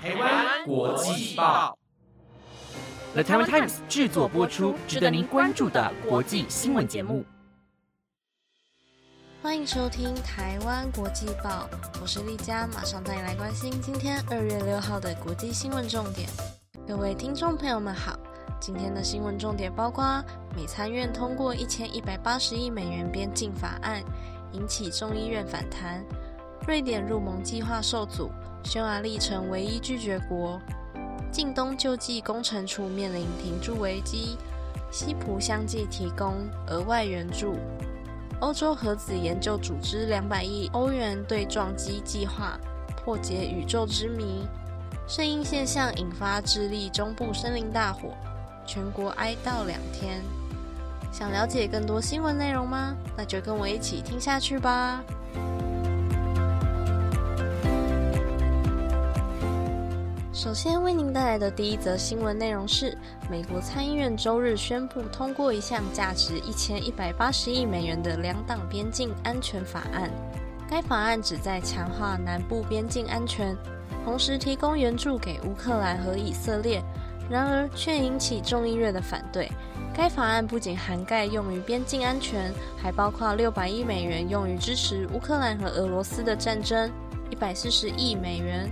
台湾国际报，The Taiwan Times 制作播出，值得您关注的国际新闻节目。欢迎收听《台湾国际报》，我是丽佳，马上带你来关心今天二月六号的国际新闻重点。各位听众朋友们好，今天的新闻重点包括：美参院通过一千一百八十亿美元边境法案，引起众议院反弹；瑞典入盟计划受阻。匈牙利成唯一拒绝国，近东救济工程处面临停驻危机，西普相继提供额外援助，欧洲核子研究组织两百亿欧元对撞机计划破解宇宙之谜，声音现象引发智利中部森林大火，全国哀悼两天。想了解更多新闻内容吗？那就跟我一起听下去吧。首先为您带来的第一则新闻内容是：美国参议院周日宣布通过一项价值一千一百八十亿美元的两党边境安全法案。该法案旨在强化南部边境安全，同时提供援助给乌克兰和以色列。然而，却引起众议院的反对。该法案不仅涵盖用于边境安全，还包括六百亿美元用于支持乌克兰和俄罗斯的战争，一百四十亿美元。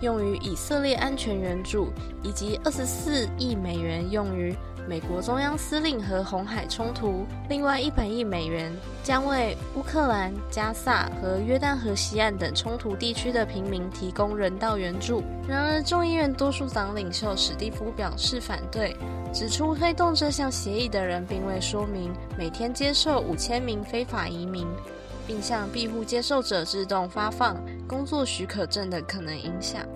用于以色列安全援助，以及二十四亿美元用于美国中央司令和红海冲突。另外一百亿美元将为乌克兰、加萨和约旦河西岸等冲突地区的平民提供人道援助。然而，众议院多数党领袖史蒂夫表示反对，指出推动这项协议的人并未说明每天接受五千名非法移民。并向庇护接受者自动发放工作许可证的可能影响。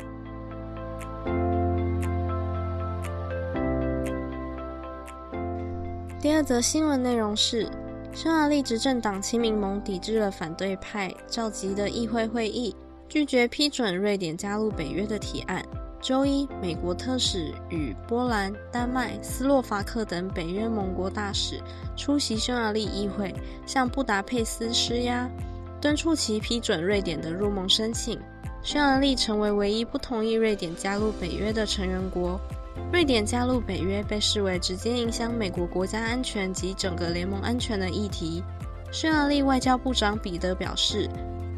第二则新闻内容是：匈牙利执政党亲民盟抵制了反对派召集的议会会议，拒绝批准瑞典加入北约的提案。周一，美国特使与波兰、丹麦、斯洛伐克等北约盟国大使出席匈牙利议会，向布达佩斯施压，敦促其批准瑞典的入盟申请。匈牙利成为唯一不同意瑞典加入北约的成员国。瑞典加入北约被视为直接影响美国国家安全及整个联盟安全的议题。匈牙利外交部长彼得表示，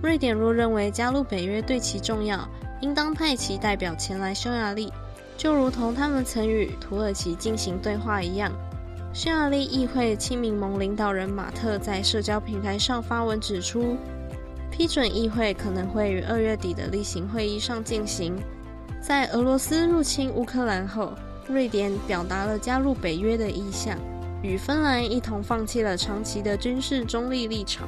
瑞典若认为加入北约对其重要。应当派其代表前来匈牙利，就如同他们曾与土耳其进行对话一样。匈牙利议会亲民盟领导人马特在社交平台上发文指出，批准议会可能会于二月底的例行会议上进行。在俄罗斯入侵乌克兰后，瑞典表达了加入北约的意向，与芬兰一同放弃了长期的军事中立立场。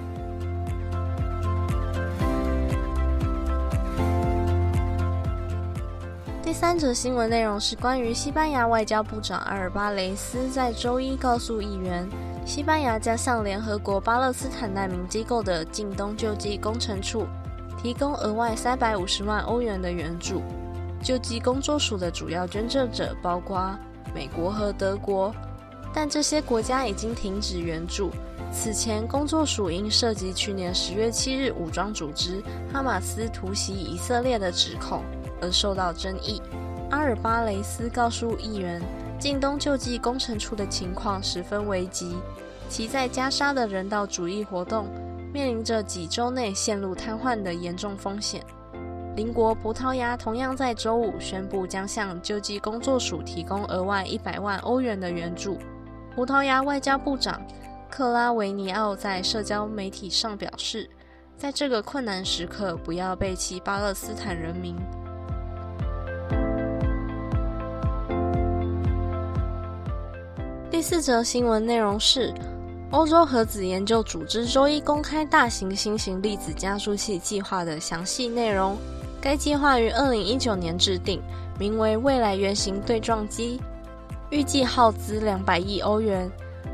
第三则新闻内容是关于西班牙外交部长阿尔巴雷斯在周一告诉议员，西班牙将向联合国巴勒斯坦难民机构的近东救济工程处提供额外三百五十万欧元的援助。救济工作署的主要捐赠者包括美国和德国，但这些国家已经停止援助。此前，工作署因涉及去年十月七日武装组织哈马斯突袭以色列的指控。而受到争议。阿尔巴雷斯告诉议员，近东救济工程处的情况十分危急，其在加沙的人道主义活动面临着几周内陷入瘫痪的严重风险。邻国葡萄牙同样在周五宣布将向救济工作署提供额外一百万欧元的援助。葡萄牙外交部长克拉维尼奥在社交媒体上表示，在这个困难时刻，不要背弃巴勒斯坦人民。四则新闻内容是：欧洲核子研究组织周一公开大型新型粒子加速器计划的详细内容。该计划于二零一九年制定，名为“未来原型对撞机”，预计耗资两百亿欧元。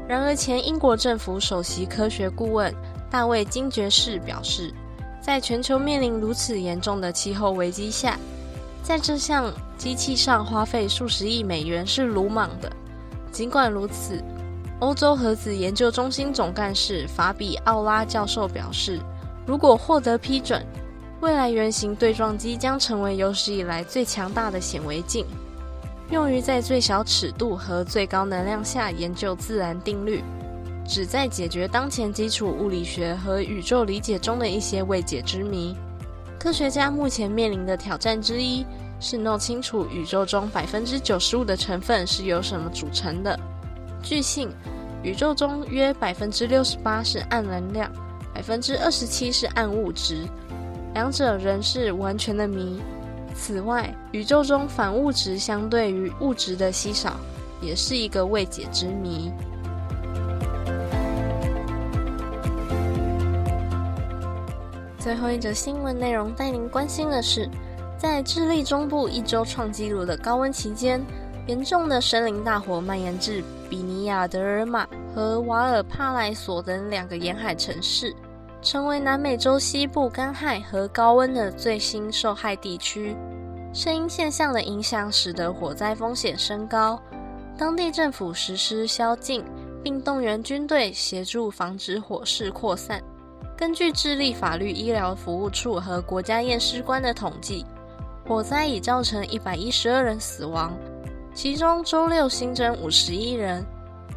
然而，前英国政府首席科学顾问大卫金爵士表示，在全球面临如此严重的气候危机下，在这项机器上花费数十亿美元是鲁莽的。尽管如此，欧洲核子研究中心总干事法比奥拉教授表示，如果获得批准，未来圆形对撞机将成为有史以来最强大的显微镜，用于在最小尺度和最高能量下研究自然定律，旨在解决当前基础物理学和宇宙理解中的一些未解之谜。科学家目前面临的挑战之一是弄清楚宇宙中百分之九十五的成分是由什么组成的。据信，宇宙中约百分之六十八是暗能量，百分之二十七是暗物质，两者仍是完全的谜。此外，宇宙中反物质相对于物质的稀少，也是一个未解之谜。最后一则新闻内容带您关心的是，在智利中部一周创纪录的高温期间，严重的森林大火蔓延至比尼亚德尔马和瓦尔帕莱索等两个沿海城市，成为南美洲西部干旱和高温的最新受害地区。声音现象的影响使得火灾风险升高，当地政府实施宵禁，并动员军队协助防止火势扩散。根据智利法律医疗服务处和国家验尸官的统计，火灾已造成一百一十二人死亡，其中周六新增五十一人，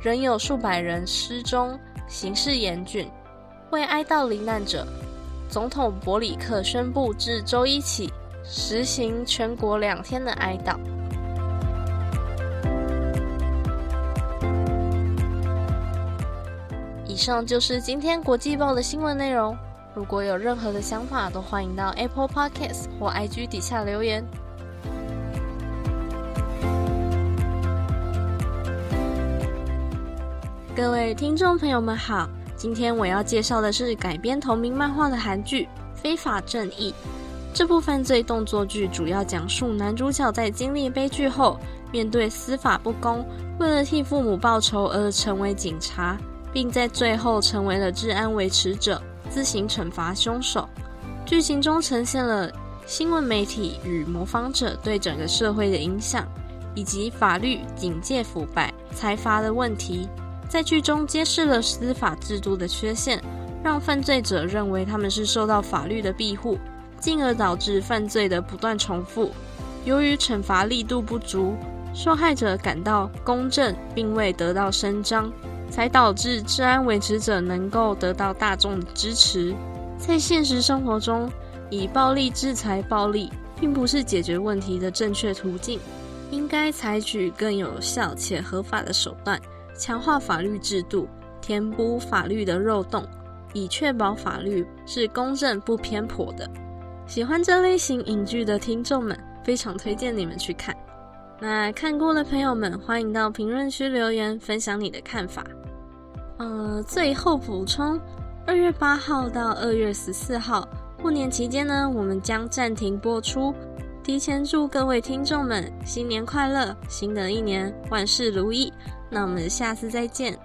仍有数百人失踪，形势严峻。为哀悼罹难者，总统伯里克宣布自周一起实行全国两天的哀悼。以上就是今天国际报的新闻内容。如果有任何的想法，都欢迎到 Apple Podcast 或 IG 底下留言。各位听众朋友们好，今天我要介绍的是改编同名漫画的韩剧《非法正义》。这部犯罪动作剧主要讲述男主角在经历悲剧后，面对司法不公，为了替父母报仇而成为警察。并在最后成为了治安维持者，自行惩罚凶手。剧情中呈现了新闻媒体与模仿者对整个社会的影响，以及法律警戒腐败、财阀的问题。在剧中揭示了司法制度的缺陷，让犯罪者认为他们是受到法律的庇护，进而导致犯罪的不断重复。由于惩罚力度不足，受害者感到公正并未得到伸张。才导致治安维持者能够得到大众的支持。在现实生活中，以暴力制裁暴力，并不是解决问题的正确途径。应该采取更有效且合法的手段，强化法律制度，填补法律的漏洞，以确保法律是公正不偏颇的。喜欢这类型影剧的听众们，非常推荐你们去看。那看过的朋友们，欢迎到评论区留言分享你的看法。呃，最后补充，二月八号到二月十四号过年期间呢，我们将暂停播出。提前祝各位听众们新年快乐，新的一年万事如意。那我们下次再见。